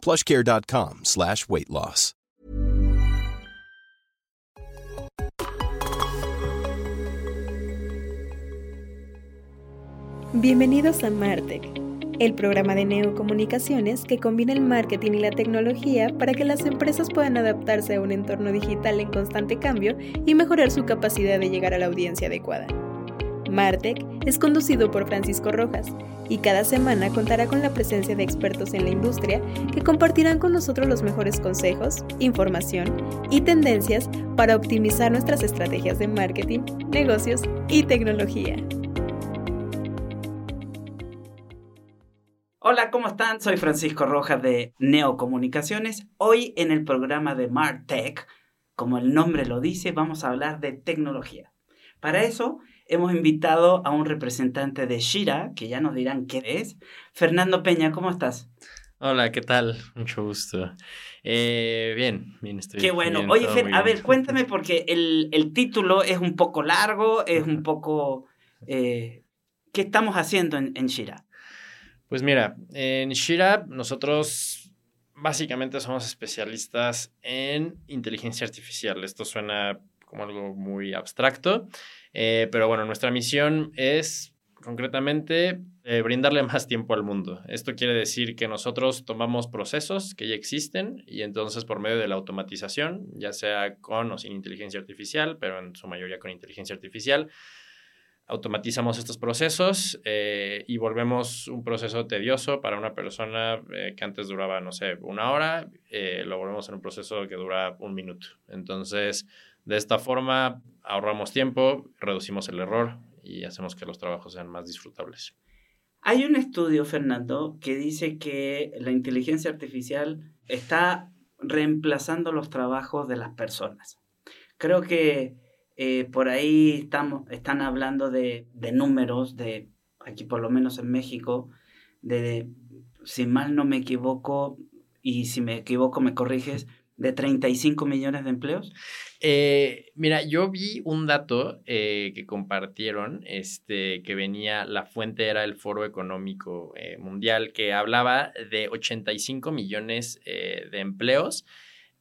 plushcare.com slash weight loss. Bienvenidos a Martech, el programa de neocomunicaciones que combina el marketing y la tecnología para que las empresas puedan adaptarse a un entorno digital en constante cambio y mejorar su capacidad de llegar a la audiencia adecuada. Martech es conducido por Francisco Rojas y cada semana contará con la presencia de expertos en la industria que compartirán con nosotros los mejores consejos, información y tendencias para optimizar nuestras estrategias de marketing, negocios y tecnología. Hola, ¿cómo están? Soy Francisco Rojas de Neocomunicaciones. Hoy en el programa de Martech, como el nombre lo dice, vamos a hablar de tecnología. Para eso hemos invitado a un representante de Shira, que ya nos dirán qué es. Fernando Peña, ¿cómo estás? Hola, ¿qué tal? Mucho gusto. Eh, bien, bien estoy. Qué bueno. Oye, Fer, a ver, cuéntame porque el, título es un poco largo, es un poco... Eh, ¿Qué estamos haciendo en, en Shira? Pues mira, en Shira nosotros básicamente somos especialistas en inteligencia artificial. Esto suena como algo muy abstracto, eh, pero bueno, nuestra misión es concretamente eh, brindarle más tiempo al mundo. Esto quiere decir que nosotros tomamos procesos que ya existen y entonces por medio de la automatización, ya sea con o sin inteligencia artificial, pero en su mayoría con inteligencia artificial, automatizamos estos procesos eh, y volvemos un proceso tedioso para una persona que antes duraba, no sé, una hora, lo volvemos en un proceso que dura un minuto. Entonces, de esta forma ahorramos tiempo, reducimos el error y hacemos que los trabajos sean más disfrutables. Hay un estudio, Fernando, que dice que la inteligencia artificial está reemplazando los trabajos de las personas. Creo que eh, por ahí estamos, están hablando de, de, números, de aquí por lo menos en México, de, si mal no me equivoco, y si me equivoco me corriges, de 35 millones de empleos? Eh, mira, yo vi un dato eh, que compartieron, este, que venía, la fuente era el Foro Económico eh, Mundial, que hablaba de 85 millones de empleos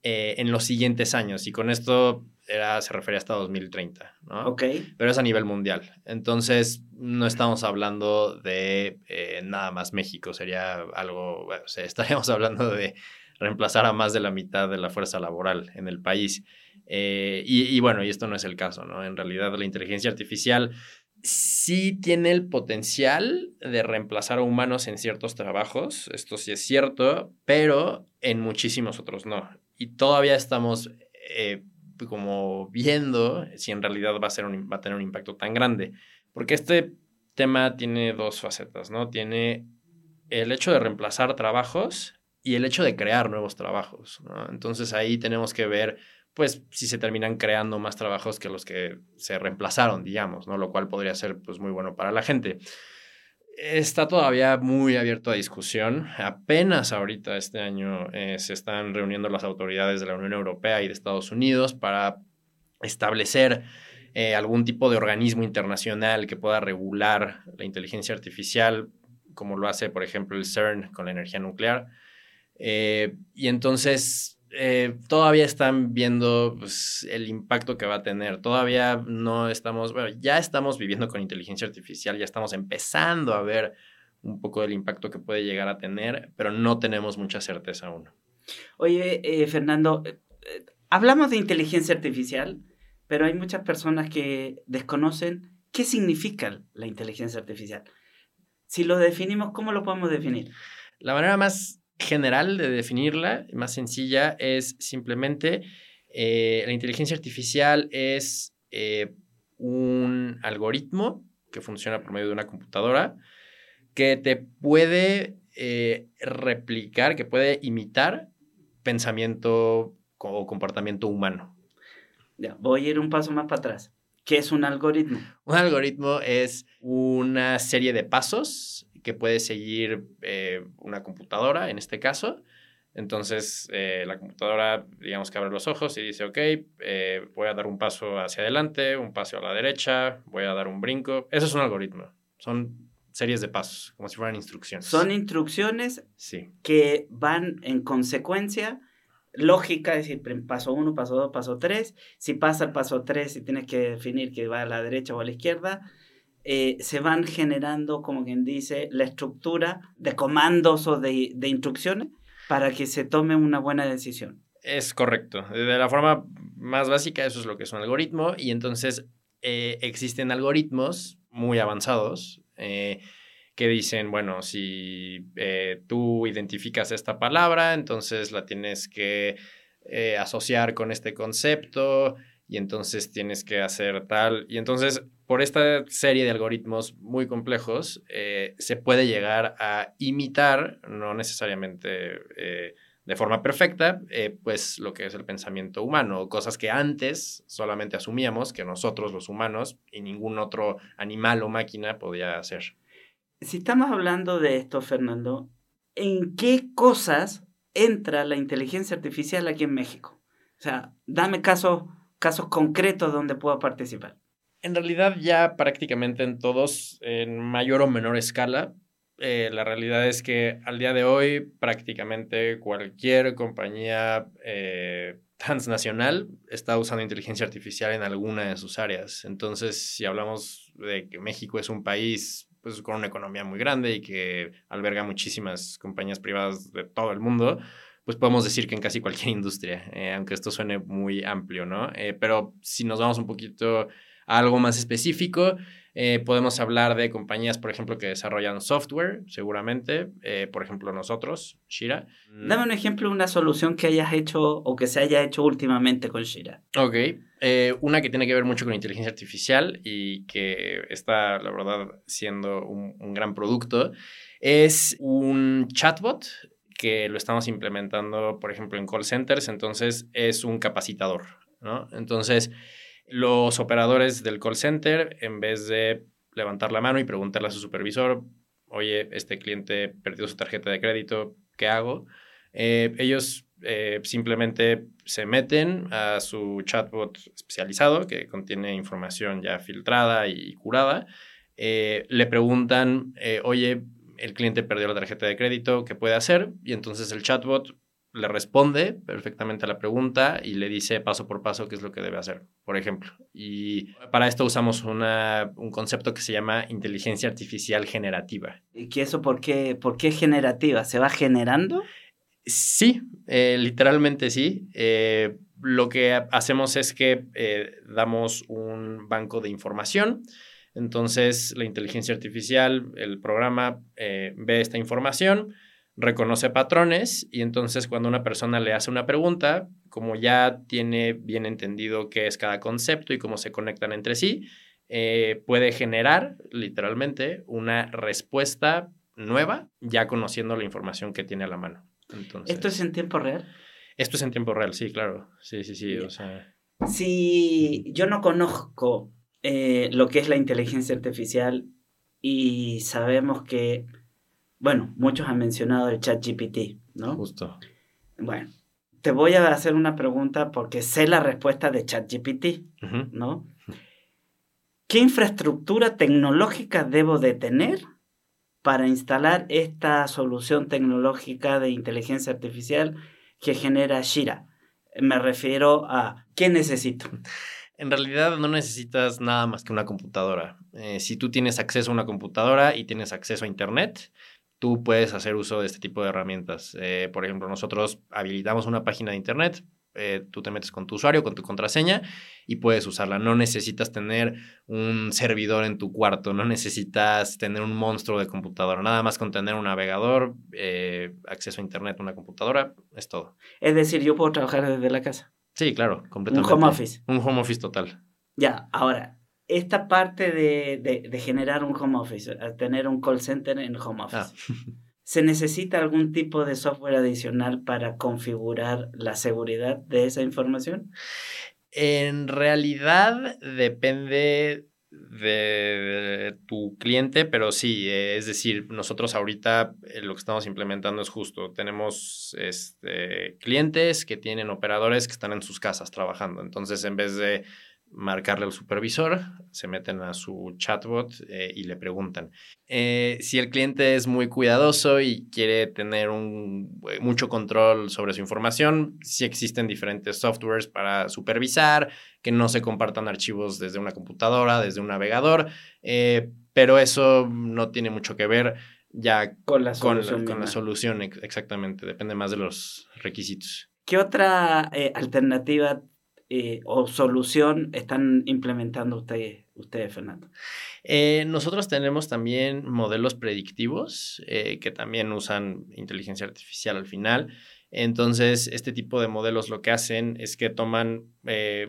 en los siguientes años, y con esto era, se refería hasta 2030, ¿no? Ok. Pero es a nivel mundial. Entonces, no estamos hablando de nada más México, sería algo, bueno, o sea, estaríamos hablando de reemplazar a más de la mitad de la fuerza laboral en el país. Eh, y, bueno, y esto no es el caso, ¿no? En realidad la inteligencia artificial sí tiene el potencial de reemplazar a humanos en ciertos trabajos, esto sí es cierto, pero en muchísimos otros no. Y todavía estamos eh, como viendo si en realidad va a, ser va a tener un impacto tan grande, porque este tema tiene dos facetas, ¿no? Tiene el hecho de reemplazar trabajos y el hecho de crear nuevos trabajos. Entonces ahí tenemos que ver, pues, si se terminan creando más trabajos que los que se reemplazaron, digamos, ¿no? Lo cual podría ser, pues, muy bueno para la gente. Está todavía muy abierto a discusión. Apenas ahorita este año eh, se están reuniendo las autoridades de la Unión Europea y de Estados Unidos para establecer eh, algún tipo de organismo internacional que pueda regular la inteligencia artificial, como lo hace, por ejemplo, el CERN con la energía nuclear. Eh, y entonces eh, todavía están viendo pues, el impacto que va a tener. Todavía no estamos, bueno, ya estamos viviendo con inteligencia artificial, ya estamos empezando a ver un poco del impacto que puede llegar a tener, pero no tenemos mucha certeza aún. Oye, eh, Fernando, hablamos de inteligencia artificial, pero hay muchas personas que desconocen qué significa la inteligencia artificial. Si lo definimos, ¿cómo lo podemos definir? La manera más general de definirla, más sencilla, es simplemente eh, la inteligencia artificial es eh, un algoritmo que funciona por medio de una computadora que te puede eh, replicar, que puede imitar pensamiento o comportamiento humano. Ya, voy a ir un paso más para atrás. ¿Qué es un algoritmo? Un algoritmo es una serie de pasos que puede seguir eh, una computadora, en este caso. Entonces, eh, la computadora, digamos que abre los ojos y dice, ok, eh, voy a dar un paso hacia adelante, un paso a la derecha, voy a dar un brinco. Eso es un algoritmo. Son series de pasos, como si fueran instrucciones. Son instrucciones sí. que van en consecuencia lógica, es decir, paso uno, paso dos, paso tres. Si pasa el paso tres y tienes que definir que va a la derecha o a la izquierda, eh, se van generando, como quien dice, la estructura de comandos o de, instrucciones para que se tome una buena decisión. Es correcto. De la forma más básica, eso es lo que es un algoritmo. Y entonces eh, existen algoritmos muy avanzados eh, que dicen, bueno, si tú identificas esta palabra, entonces la tienes que asociar con este concepto y entonces tienes que hacer tal. Y entonces, por esta serie de algoritmos muy complejos, eh, se puede llegar a imitar, no necesariamente eh, de forma perfecta, eh, pues lo que es el pensamiento humano, cosas que antes solamente asumíamos que nosotros los humanos y ningún otro animal o máquina podía hacer. Si estamos hablando de esto, Fernando, ¿en qué cosas entra la inteligencia artificial aquí en México? O sea, dame casos casos concretos donde pueda participar? En realidad ya prácticamente en todos, en mayor o menor escala. Eh, la realidad es que al día de hoy prácticamente cualquier compañía eh, transnacional está usando inteligencia artificial en alguna de sus áreas. Entonces, si hablamos de que México es un país pues, con una economía muy grande y que alberga muchísimas compañías privadas de todo el mundo, pues podemos decir que en casi cualquier industria, eh, aunque esto suene muy amplio, ¿no? Eh, pero si nos vamos un poquito a algo más específico, eh, podemos hablar de compañías, por ejemplo, que desarrollan software, seguramente, por ejemplo, nosotros, Shira. Mm. Dame un ejemplo de una solución que hayas hecho o que se haya hecho últimamente con Shira. Ok, una que tiene que ver mucho con inteligencia artificial y que está, la verdad, siendo un, un gran producto, es un chatbot que lo estamos implementando, por ejemplo, en call centers, entonces es un capacitador, ¿no? Entonces, los operadores del call center, en vez de levantar la mano y preguntarle a su supervisor, oye, este cliente perdió su tarjeta de crédito, ¿qué hago? Eh, ellos eh, simplemente se meten a su chatbot especializado que contiene información ya filtrada y curada. Eh, le preguntan, oye, el cliente perdió la tarjeta de crédito, ¿qué puede hacer? Y entonces el chatbot le responde perfectamente a la pregunta y le dice paso por paso qué es lo que debe hacer, por ejemplo. Y para esto usamos una, un concepto que se llama inteligencia artificial generativa. ¿Y qué eso por qué, por qué generativa? ¿Se va generando? Sí, eh, literalmente sí. Eh, lo que hacemos es que eh, damos un banco de información entonces, la inteligencia artificial, el programa eh, ve esta información, reconoce patrones y entonces cuando una persona le hace una pregunta, como ya tiene bien entendido qué es cada concepto y cómo se conectan entre sí, eh, puede generar literalmente una respuesta nueva ya conociendo la información que tiene a la mano. ¿Esto es en tiempo real? Esto es en tiempo real, sí, claro. Sí, sí, sí. O sea... Si yo no conozco eh, lo que es la inteligencia artificial y sabemos que, bueno, muchos han mencionado el chat GPT, ¿no? Justo. Bueno, te voy a hacer una pregunta porque sé la respuesta de chat GPT, ¿no? ¿Qué infraestructura tecnológica debo de tener para instalar esta solución tecnológica de inteligencia artificial que genera Shira? Me refiero a ¿qué necesito? En realidad no necesitas nada más que una computadora. Eh, si tú tienes acceso a una computadora y tienes acceso a Internet, tú puedes hacer uso de este tipo de herramientas. Eh, por ejemplo, nosotros habilitamos una página de Internet, eh, tú te metes con tu usuario, con tu contraseña y puedes usarla. No necesitas tener un servidor en tu cuarto, no necesitas tener un monstruo de computadora. Nada más con tener un navegador, acceso a Internet, una computadora, es todo. Es decir, yo puedo trabajar desde la casa. Sí, claro, completamente. Un home office. Un home office total. Ya, ahora, esta parte de, de, generar un home office, tener un call center en home office, ah. ¿Se necesita algún tipo de software adicional para configurar la seguridad de esa información? En realidad depende de tu cliente, pero sí, es decir, nosotros ahorita eh, lo que estamos implementando es justo, tenemos este, clientes que tienen operadores que están en sus casas trabajando, entonces en vez de marcarle al supervisor, se meten a su chatbot eh, y le preguntan. Eh, si el cliente es muy cuidadoso y quiere tener un, eh, mucho control sobre su información, sí existen diferentes softwares para supervisar, que no se compartan archivos desde una computadora, desde un navegador, pero eso no tiene mucho que ver ya con la solución. Con la, solución, exactamente, depende más de los requisitos. ¿Qué otra alternativa eh, o solución están implementando ustedes, ustedes Fernando? Eh, nosotros tenemos también modelos predictivos eh, que también usan inteligencia artificial al final. Entonces, este tipo de modelos lo que hacen es que toman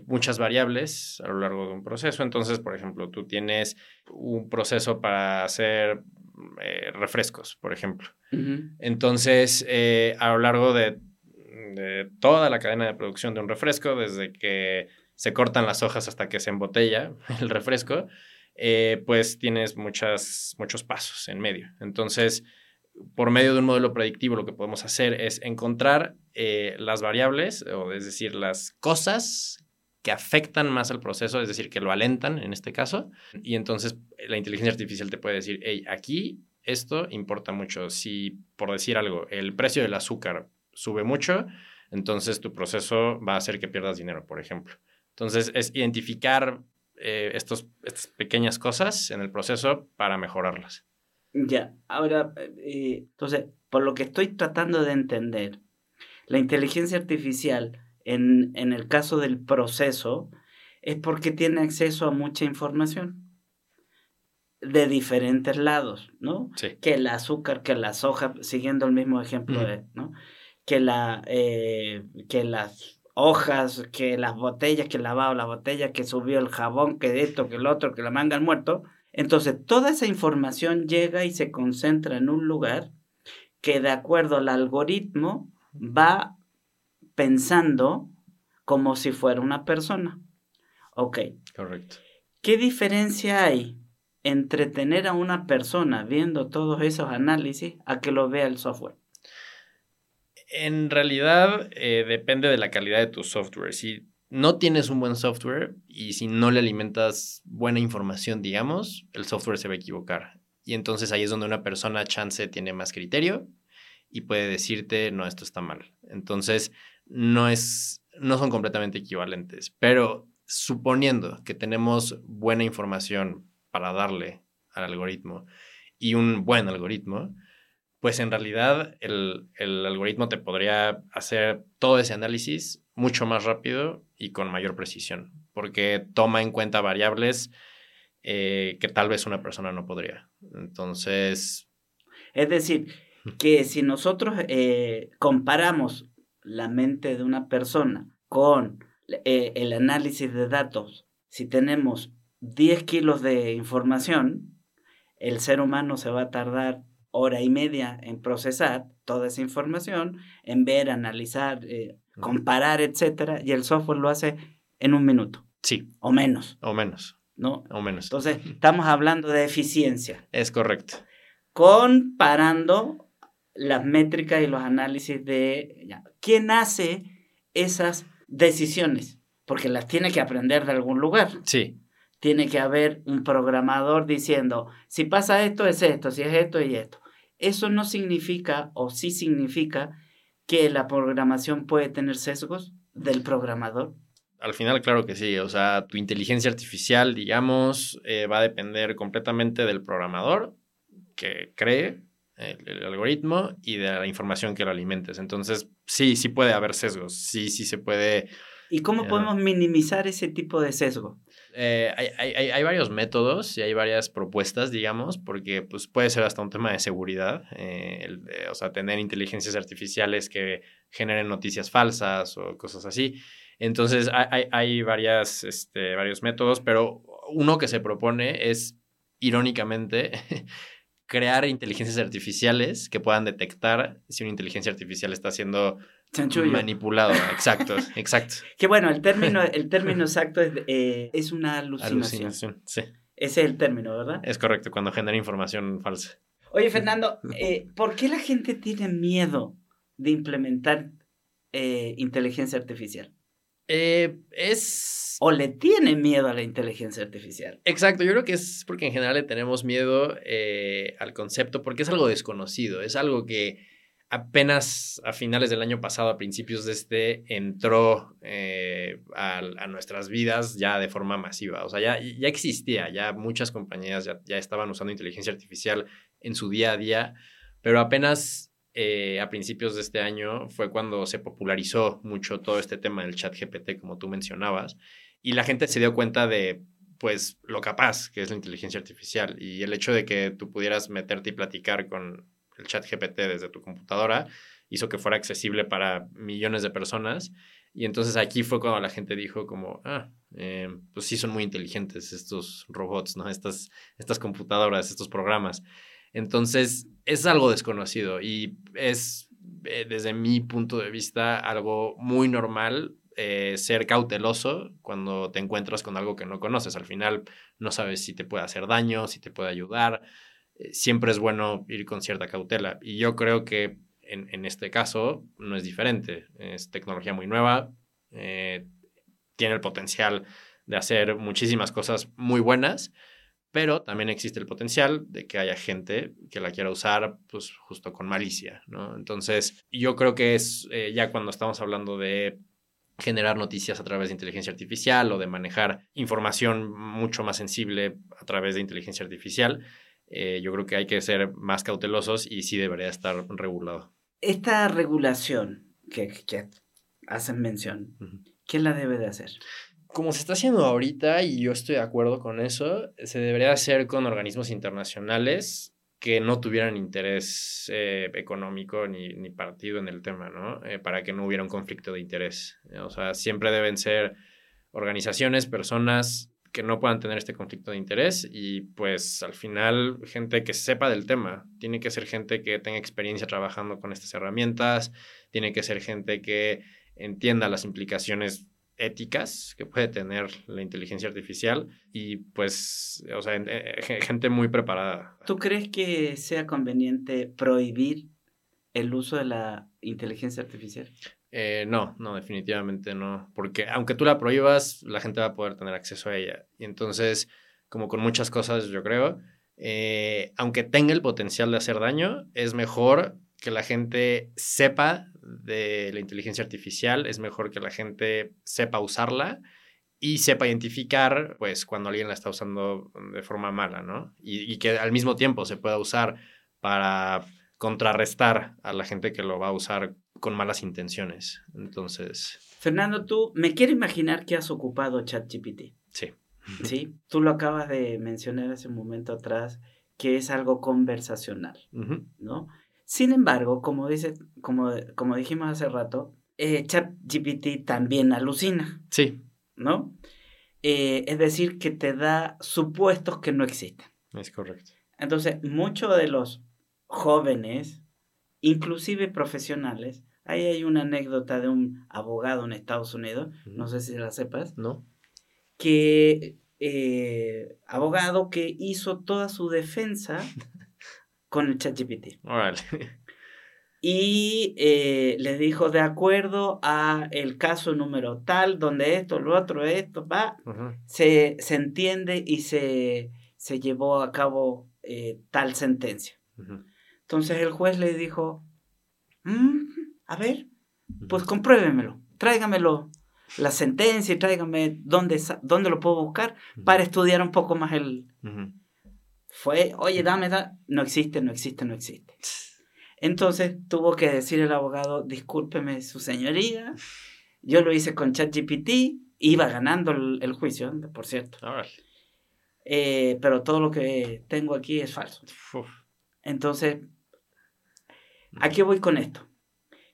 muchas variables a lo largo de un proceso. Entonces, por ejemplo, tú tienes un proceso para hacer refrescos, por ejemplo. Entonces, a lo largo de de toda la cadena de producción de un refresco, desde que se cortan las hojas hasta que se embotella el refresco, eh, pues tienes muchos pasos en medio. Entonces, por medio de un modelo predictivo, lo que podemos hacer es encontrar eh, las variables, o es decir, las cosas que afectan más al proceso, es decir, que lo alentan en este caso, y entonces la inteligencia artificial te puede decir, hey, aquí esto importa mucho. Si, por decir algo, el precio del azúcar sube mucho, entonces tu proceso va a hacer que pierdas dinero, por ejemplo. Entonces es identificar eh, estos, estas pequeñas cosas en el proceso para mejorarlas. Ya, ahora, eh, entonces, por lo que estoy tratando de entender, la inteligencia artificial en, en el caso del proceso es porque tiene acceso a mucha información de diferentes lados, ¿no? Sí. Que el azúcar, que la soja, siguiendo el mismo ejemplo, de, ¿no? Que, la, eh, que las hojas, que las botellas, que lavado la botella, que subió el jabón, que esto, que el otro, que la manga al muerto. Entonces, toda esa información llega y se concentra en un lugar que de acuerdo al algoritmo va pensando como si fuera una persona. Ok. Correcto. ¿Qué diferencia hay entre tener a una persona viendo todos esos análisis a que lo vea el software? En realidad eh, depende de la calidad de tu software. Si no tienes un buen software y si no le alimentas buena información, digamos, el software se va a equivocar. Y entonces ahí es donde una persona chance tiene más criterio y puede decirte, no, esto está mal. Entonces, no es, no son completamente equivalentes. Pero suponiendo que tenemos buena información para darle al algoritmo y un buen algoritmo, pues en realidad el, algoritmo te podría hacer todo ese análisis mucho más rápido y con mayor precisión, porque toma en cuenta variables eh, que tal vez una persona no podría. Entonces... Es decir, que si nosotros eh, comparamos la mente de una persona con eh, el análisis de datos, si tenemos 10 kilos de información, el ser humano se va a tardar hora y media en procesar toda esa información, en ver, analizar, eh, comparar, etcétera, y el software lo hace en un minuto. Sí. O menos. O menos. ¿No? O menos. Entonces, estamos hablando de eficiencia. Es correcto. Comparando las métricas y los análisis de quién hace esas decisiones, porque las tiene que aprender de algún lugar. Sí tiene que haber un programador diciendo, si pasa esto es esto, si es esto y esto. Eso no significa, o sí significa, que la programación puede tener sesgos del programador. Al final, claro que sí. O sea, tu inteligencia artificial, digamos, eh, va a depender completamente del programador que cree el, algoritmo y de la información que lo alimentes. Entonces, sí, sí puede haber sesgos. Sí, sí se puede. ¿Y cómo podemos minimizar ese tipo de sesgo? Eh, hay, varios métodos y hay varias propuestas, digamos, porque pues, puede ser hasta un tema de seguridad, eh, o sea, tener inteligencias artificiales que generen noticias falsas o cosas así. Entonces, hay, varias, este, varios métodos, pero uno que se propone es, irónicamente, crear inteligencias artificiales que puedan detectar si una inteligencia artificial está siendo Chanchullo. manipulado. Exacto, exacto. Que bueno, el término, el término exacto es, eh, es una alucinación. Alucinación, sí. Ese es el término, ¿verdad? Es correcto, cuando genera información falsa. Oye, Fernando, eh, ¿por qué la gente tiene miedo de implementar eh, inteligencia artificial? Eh, es... ¿O le tiene miedo a la inteligencia artificial? Exacto, yo creo que es porque en general le tenemos miedo al concepto, porque es algo desconocido, es algo que apenas a finales del año pasado, a principios de este, entró eh, a, nuestras vidas ya de forma masiva. O sea, ya, ya existía, ya muchas compañías ya, ya estaban usando inteligencia artificial en su día a día, pero apenas eh, a principios de este año fue cuando se popularizó mucho todo este tema del chat GPT, como tú mencionabas, y la gente se dio cuenta de pues lo capaz que es la inteligencia artificial y el hecho de que tú pudieras meterte y platicar con el chat GPT desde tu computadora hizo que fuera accesible para millones de personas y entonces aquí fue cuando la gente dijo como, ah, eh, pues sí son muy inteligentes estos robots, ¿no? Estas, estas computadoras, estos programas. Entonces, es algo desconocido y es, eh, desde mi punto de vista, algo muy normal eh, ser cauteloso cuando te encuentras con algo que no conoces. Al final, no sabes si te puede hacer daño, si te puede ayudar. Eh, siempre es bueno ir con cierta cautela. Y yo creo que en, en este caso no es diferente. Es tecnología muy nueva, eh, tiene el potencial de hacer muchísimas cosas muy buenas pero también existe el potencial de que haya gente que la quiera usar pues justo con malicia, ¿no? Entonces, yo creo que es eh, ya cuando estamos hablando de generar noticias a través de inteligencia artificial o de manejar información mucho más sensible a través de inteligencia artificial, eh, yo creo que hay que ser más cautelosos y sí debería estar regulado. Esta regulación que, que hacen mención, Ujú. ¿quién la debe de hacer? como se está haciendo ahorita, y yo estoy de acuerdo con eso, se debería hacer con organismos internacionales que no tuvieran interés eh, económico ni, ni, partido en el tema, ¿no? Eh, para que no hubiera un conflicto de interés. O sea, siempre deben ser organizaciones, personas que no puedan tener este conflicto de interés y pues al final gente que sepa del tema. Tiene que ser gente que tenga experiencia trabajando con estas herramientas, tiene que ser gente que entienda las implicaciones éticas que puede tener la inteligencia artificial y pues, o sea, gente muy preparada. ¿Tú crees que sea conveniente prohibir el uso de la inteligencia artificial? Eh, no, no, definitivamente no, porque aunque tú la prohíbas, la gente va a poder tener acceso a ella. Y entonces, como con muchas cosas, yo creo, eh, aunque tenga el potencial de hacer daño, es mejor que la gente sepa de la inteligencia artificial, es mejor que la gente sepa usarla y sepa identificar, pues, cuando alguien la está usando de forma mala, ¿no? Y, y, que al mismo tiempo se pueda usar para contrarrestar a la gente que lo va a usar con malas intenciones. Entonces... Fernando, tú me quiero imaginar que has ocupado ChatGPT. Sí. Sí, tú lo acabas de mencionar hace un momento atrás, que es algo conversacional, uh -huh. ¿no? Sin embargo, como, dice, como, como dijimos hace rato, eh, ChatGPT también alucina. Sí. ¿No? Eh, es decir, que te da supuestos que no existen. Es correcto. Entonces, muchos de los jóvenes, inclusive profesionales, ahí hay una anécdota de un abogado en Estados Unidos, uh -huh. no sé si la sepas. No. Que eh, abogado que hizo toda su defensa con el ChatGPT. Órale. Y eh, le dijo, de acuerdo a el caso número tal, donde esto, lo otro, esto, va, uh -huh. se, se, entiende y se, se, llevó a cabo eh, tal sentencia. Uh -huh. Entonces el juez le dijo, mmm, a ver, pues compruébemelo, tráigamelo la sentencia y tráigame dónde, dónde lo puedo buscar uh -huh. para estudiar un poco más el... Fue, oye, dame, da. no existe, no existe, no existe. Entonces tuvo que decir el abogado, discúlpeme su señoría, yo lo hice con ChatGPT, iba ganando el, el, juicio, por cierto. Eh, pero todo lo que tengo aquí es falso. Uf. Entonces, ¿a qué voy con esto?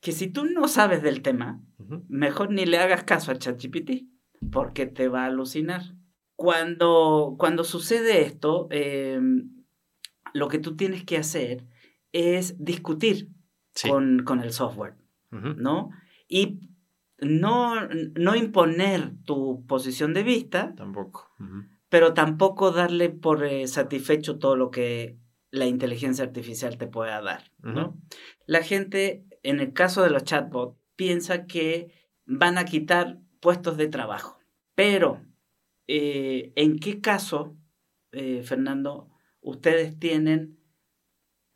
Que si tú no sabes del tema, uh -huh. mejor ni le hagas caso a ChatGPT, porque te va a alucinar. Cuando, cuando sucede esto, eh, lo que tú tienes que hacer es discutir con, con, el software, ¿no? Y no, no imponer tu posición de vista. Tampoco. Pero tampoco darle por eh, satisfecho todo lo que la inteligencia artificial te pueda dar, ¿no? La gente, en el caso de los chatbots, piensa que van a quitar puestos de trabajo. Pero, eh, ¿en qué caso, eh, Fernando, ustedes tienen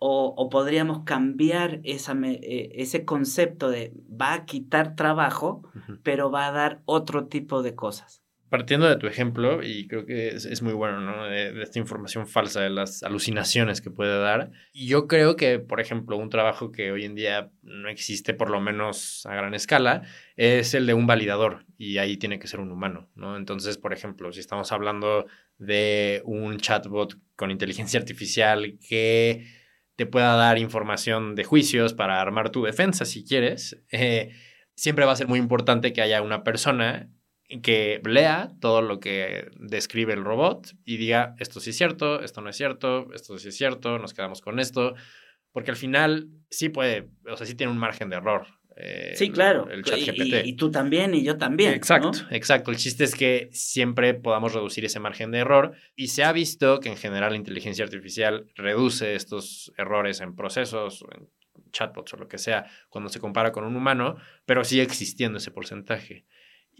o, podríamos cambiar esa, eh, ese concepto de va a quitar trabajo, pero va a dar otro tipo de cosas. Partiendo de tu ejemplo, y creo que es, muy bueno, ¿no? De, esta información falsa, de las alucinaciones que puede dar. Y yo creo que, por ejemplo, un trabajo que hoy en día no existe, por lo menos a gran escala, es el de un validador, y ahí tiene que ser un humano, ¿no? Entonces, por ejemplo, si estamos hablando de un chatbot con inteligencia artificial que te pueda dar información de juicios para armar tu defensa si quieres, eh, siempre va a ser muy importante que haya una persona que lea todo lo que describe el robot y diga esto sí es cierto, esto no es cierto, esto sí es cierto, nos quedamos con esto, porque al final sí puede, o sea, sí tiene un margen de error eh, sí, claro. El chat GPT. Y, tú también y yo también. Exacto, exacto. El chiste es que siempre podamos reducir ese margen de error y se ha visto que en general la inteligencia artificial reduce estos errores en procesos, en chatbots o lo que sea, cuando se compara con un humano, pero sigue existiendo ese porcentaje.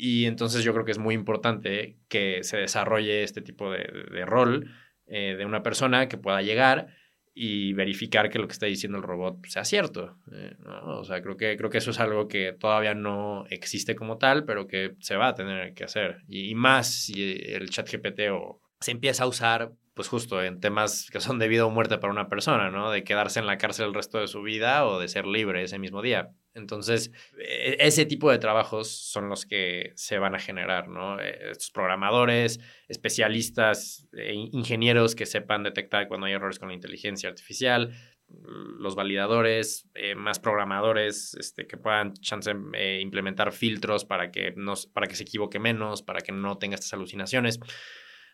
Y entonces yo creo que es muy importante que se desarrolle este tipo de, rol eh, de una persona que pueda llegar y verificar que lo que está diciendo el robot sea cierto. Eh, o sea, creo que, creo que eso es algo que todavía no existe como tal, pero que se va a tener que hacer. Y, más si el chat GPT o se empieza a usar, pues justo en temas que son de vida o muerte para una persona, ¿no? De quedarse en la cárcel el resto de su vida o de ser libre ese mismo día. Entonces, e, ese tipo de trabajos son los que se van a generar, ¿no? Eh, estos programadores, especialistas, e ingenieros que sepan detectar cuando hay errores con la inteligencia artificial, los validadores, eh, más programadores este, que puedan chance, eh, implementar filtros para que, no, para que se equivoque menos, para que no tenga estas alucinaciones.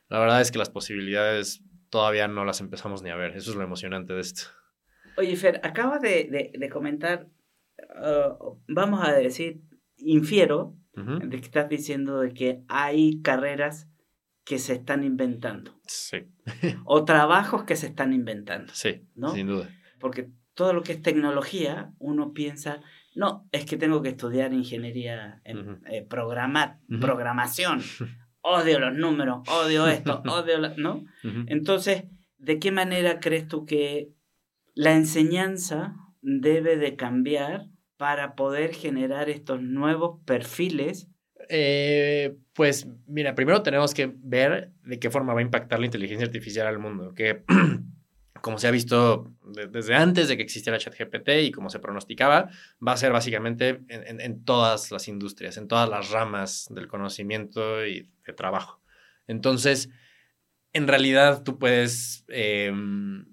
La verdad es que las posibilidades todavía no las empezamos ni a ver. Eso es lo emocionante de esto. Oye, Fer, acabas de, de comentar Ah, vamos a decir, infiero de que estás diciendo de que hay carreras que se están inventando. Sí. o trabajos que se están inventando. Sí, ¿no? sin duda. Porque todo lo que es tecnología, uno piensa, no, es que tengo que estudiar ingeniería en eh, programar, programación. Odio los números, odio esto, odio, ¿no? Entonces, ¿de qué manera crees tú que la enseñanza debe de cambiar para poder generar estos nuevos perfiles? Eh, pues mira, primero tenemos que ver de qué forma va a impactar la inteligencia artificial al mundo, que como se ha visto desde antes de que existiera ChatGPT y como se pronosticaba, va a ser básicamente en, todas las industrias, en todas las ramas del conocimiento y de trabajo. Entonces, en realidad tú puedes... Em,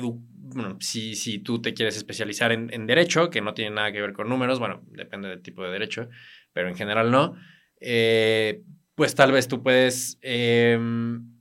bueno, si, si tú te quieres especializar en, en, derecho, que no tiene nada que ver con números, bueno, depende del tipo de derecho, pero en general no, eh, pues tal vez tú puedes em,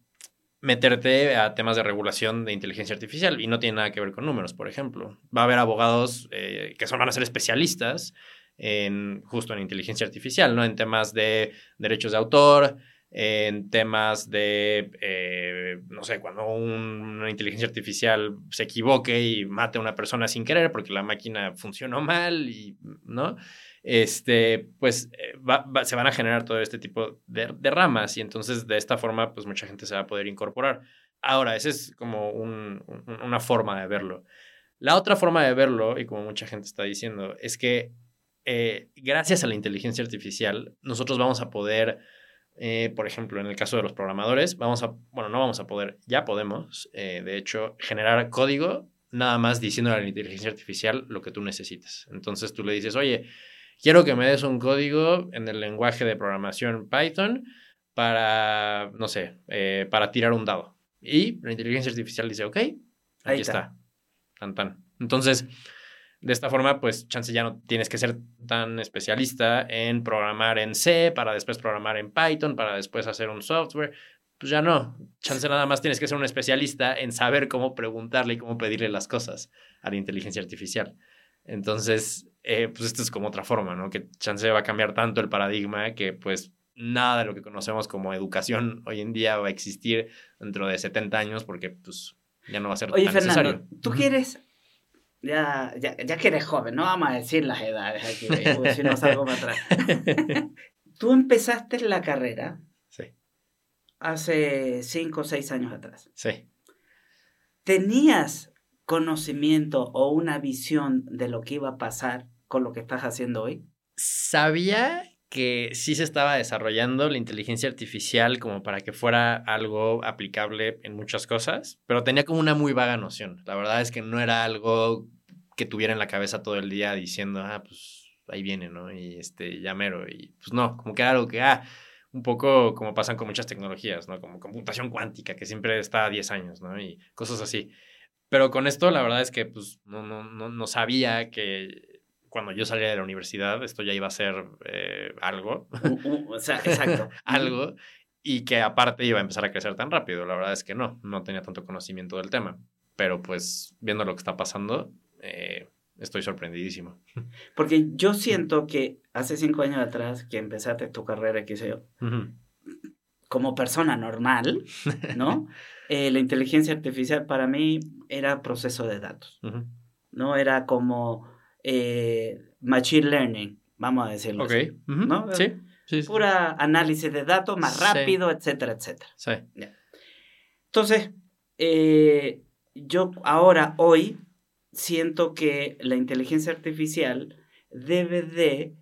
meterte a temas de regulación de inteligencia artificial y no tiene nada que ver con números, por ejemplo. Va a haber abogados eh, que son, van a ser especialistas en justo en inteligencia artificial, ¿no? En temas de derechos de autor, en temas de, eh, no sé, cuando una inteligencia artificial se equivoque y mate a una persona sin querer porque la máquina funcionó mal y, ¿no? Este, pues eh, se van a generar todo este tipo de, ramas y entonces de esta forma, pues mucha gente se va a poder incorporar. Ahora, esa es como una forma de verlo. La otra forma de verlo, y como mucha gente está diciendo, es que eh, gracias a la inteligencia artificial, nosotros vamos a poder eh, por ejemplo, en el caso de los programadores, vamos a, bueno, no vamos a poder, ya podemos, eh, de hecho, generar código nada más diciendo a la inteligencia artificial lo que tú necesitas. Entonces tú le dices, oye, quiero que me des un código en el lenguaje de programación Python para, no sé, eh, para tirar un dado. Y la inteligencia artificial dice, ok, ahí está. Tan, tan. Entonces, de esta forma, pues chance ya no tienes que ser tan especialista en programar en C para después programar en Python, para después hacer un software. pues ya no. Chance nada más tienes que ser un especialista en saber cómo preguntarle y cómo pedirle las cosas a la inteligencia artificial. Entonces, eh, pues esto es como otra forma, ¿no? Que chance va a cambiar tanto el paradigma que pues nada de lo que conocemos como educación hoy en día va a existir dentro de 70 años porque pues ya no va a ser Oye, tan Fernando, necesario. tú quieres, ya, ya, ya que eres joven, no vamos a decir las edades aquí, porque si no salgo para atrás. tú empezaste la carrera sí, hace 5 o 6 años atrás. sí. ¿Tenías conocimiento o una visión de lo que iba a pasar con lo que estás haciendo hoy? Sabía que sí se estaba desarrollando la inteligencia artificial como para que fuera algo aplicable en muchas cosas, pero tenía como una muy vaga noción. La verdad es que no era algo que tuviera en la cabeza todo el día diciendo, ah, pues ahí viene, ¿no? Y este, ya mero. Y pues no, como que era algo que, ah, un poco como pasan con muchas tecnologías, ¿no? Como computación cuántica, que siempre está a 10 años, ¿no? Y cosas así. Pero con esto, la verdad es que, pues, no, no, no, no sabía que cuando yo salía de la universidad, esto ya iba a ser eh, algo, U- u- o sea, exacto. algo, y que aparte iba a empezar a crecer tan rápido. La verdad es que no, no tenía tanto conocimiento del tema. Pero pues, viendo lo que está pasando, eh, estoy sorprendidísimo. Porque yo siento que hace cinco años atrás que empezaste tu carrera, qué sé yo, Ujú. como persona normal, ¿no? Eh, la inteligencia artificial para mí era proceso de datos, Ujú. ¿no? Era como eh, machine learning, vamos a decirlo así. Ujú. ¿No? Sí. sí, sí. Pura análisis de datos más Sí. rápido, etcétera, etcétera. Sí. Entonces, eh, yo ahora, hoy, siento que la inteligencia artificial debe de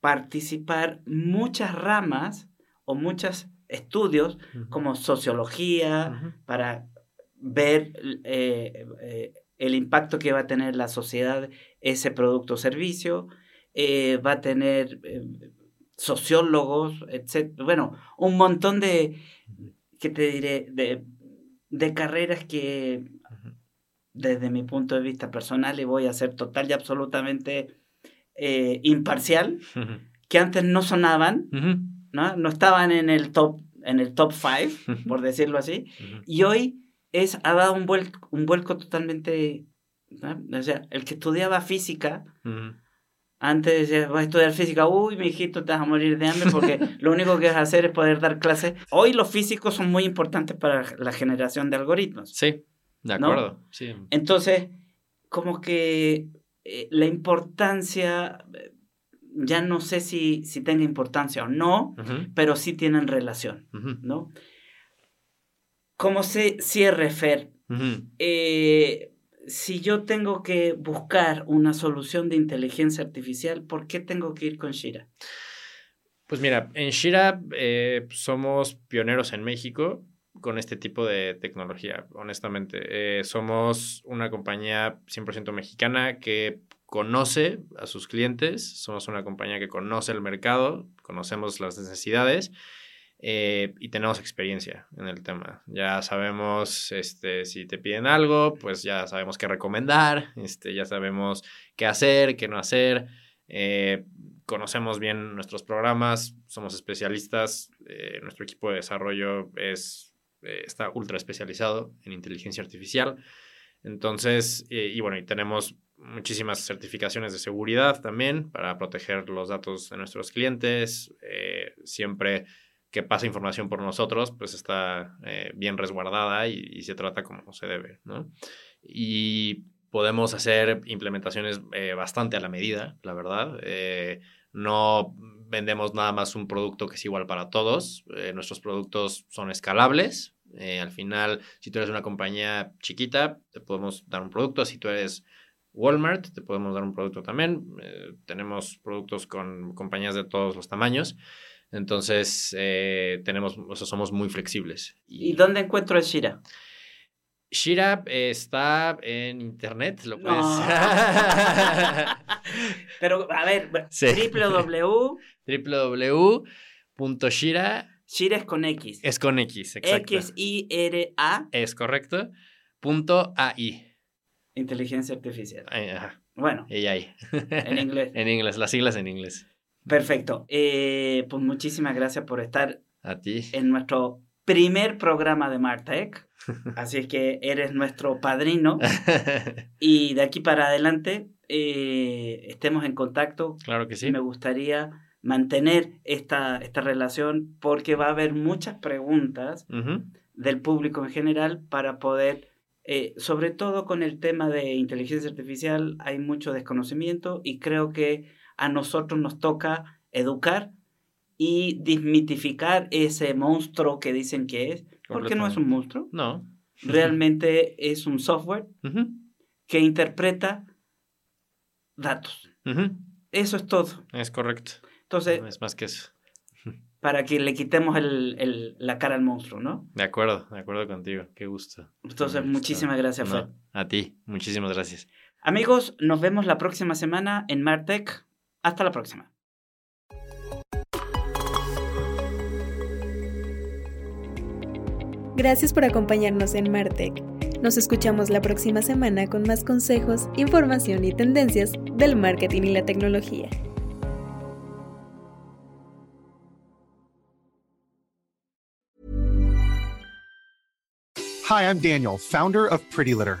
participar muchas ramas o muchos estudios como sociología para ver eh, eh, el impacto que va a tener la sociedad ese producto o servicio, eh, va a tener eh, sociólogos, etc. Bueno, un montón de, ¿qué te diré? De, de carreras que desde mi punto de vista personal y voy a ser total y absolutamente eh, imparcial, que antes no sonaban. ¿no? No estaban en el top, en el top por decirlo así, y hoy es, ha dado un vuelco, un vuelco totalmente, ¿no? o sea, el que estudiaba física, antes decía, vas a estudiar física, uy, mi hijito, te vas a morir de hambre porque lo único que vas a hacer es poder dar clases. Hoy los físicos son muy importantes para la generación de algoritmos. Sí, de ¿No? acuerdo. Sí. Entonces, como que eh, la importancia, ya no sé si, si tenga importancia o no, pero sí tienen relación. ¿no? Como se cierre, Fer, eh, si yo tengo que buscar una solución de inteligencia artificial, ¿por qué tengo que ir con Shira? Pues mira, en Shira eh, somos pioneros en México con este tipo de tecnología, honestamente. Eh, somos una compañía 100% mexicana que conoce a sus clientes, somos una compañía que conoce el mercado, conocemos las necesidades eh, y tenemos experiencia en el tema. Ya sabemos este, si te piden algo, pues ya sabemos qué recomendar, este, ya sabemos qué hacer, qué no hacer. Eh, conocemos bien nuestros programas, somos especialistas, eh, nuestro equipo de desarrollo es, eh, está ultra especializado en inteligencia artificial. Entonces, y bueno, y tenemos muchísimas certificaciones de seguridad también para proteger los datos de nuestros clientes. Siempre que pasa información por nosotros, pues está eh, bien resguardada y, se trata como se debe, ¿no? Y podemos hacer implementaciones eh, bastante a la medida, la verdad. Eh, no vendemos nada más un producto que es igual para todos. Nuestros productos son escalables. Al final, si tú eres una compañía chiquita, te podemos dar un producto. Si tú eres Walmart, te podemos dar un producto también. Tenemos productos con compañías de todos los tamaños. Entonces, eh, tenemos, o sea, somos muy flexibles. ¿Y dónde encuentro el Shira? Shira eh, está en internet, lo puedes. No. Pero, a ver, Sí. www. www.shira Shira es con X. es con X, exacto. X-I-R-A, Es correcto. Punto AI. inteligencia artificial. Ajá. Bueno, AI. en inglés. en inglés, las siglas en inglés. Perfecto. Eh, pues muchísimas gracias por estar A ti. en nuestro primer programa de Martech. Así es que eres nuestro padrino. y de aquí para adelante eh, estemos en contacto. Claro que sí. Me gustaría mantener esta, esta relación porque va a haber muchas preguntas del público en general para poder, eh, sobre todo con el tema de inteligencia artificial, hay mucho desconocimiento y creo que a nosotros nos toca educar y desmitificar ese monstruo que dicen que es, porque no es un monstruo. No. Realmente es un software que interpreta datos. Eso es todo. Es correcto. Entonces, no es más que eso. Para que le quitemos el, el, la cara al monstruo, ¿no? De acuerdo, de acuerdo contigo. Qué gusto. Entonces, muchísimas gracias, Fred. a ti, muchísimas gracias. Amigos, nos vemos la próxima semana en Martech. Hasta la próxima. Gracias por acompañarnos en Martech. Nos escuchamos la próxima semana con más consejos, información y tendencias del marketing y la tecnología. Hi, I'm Daniel, founder of Pretty Litter.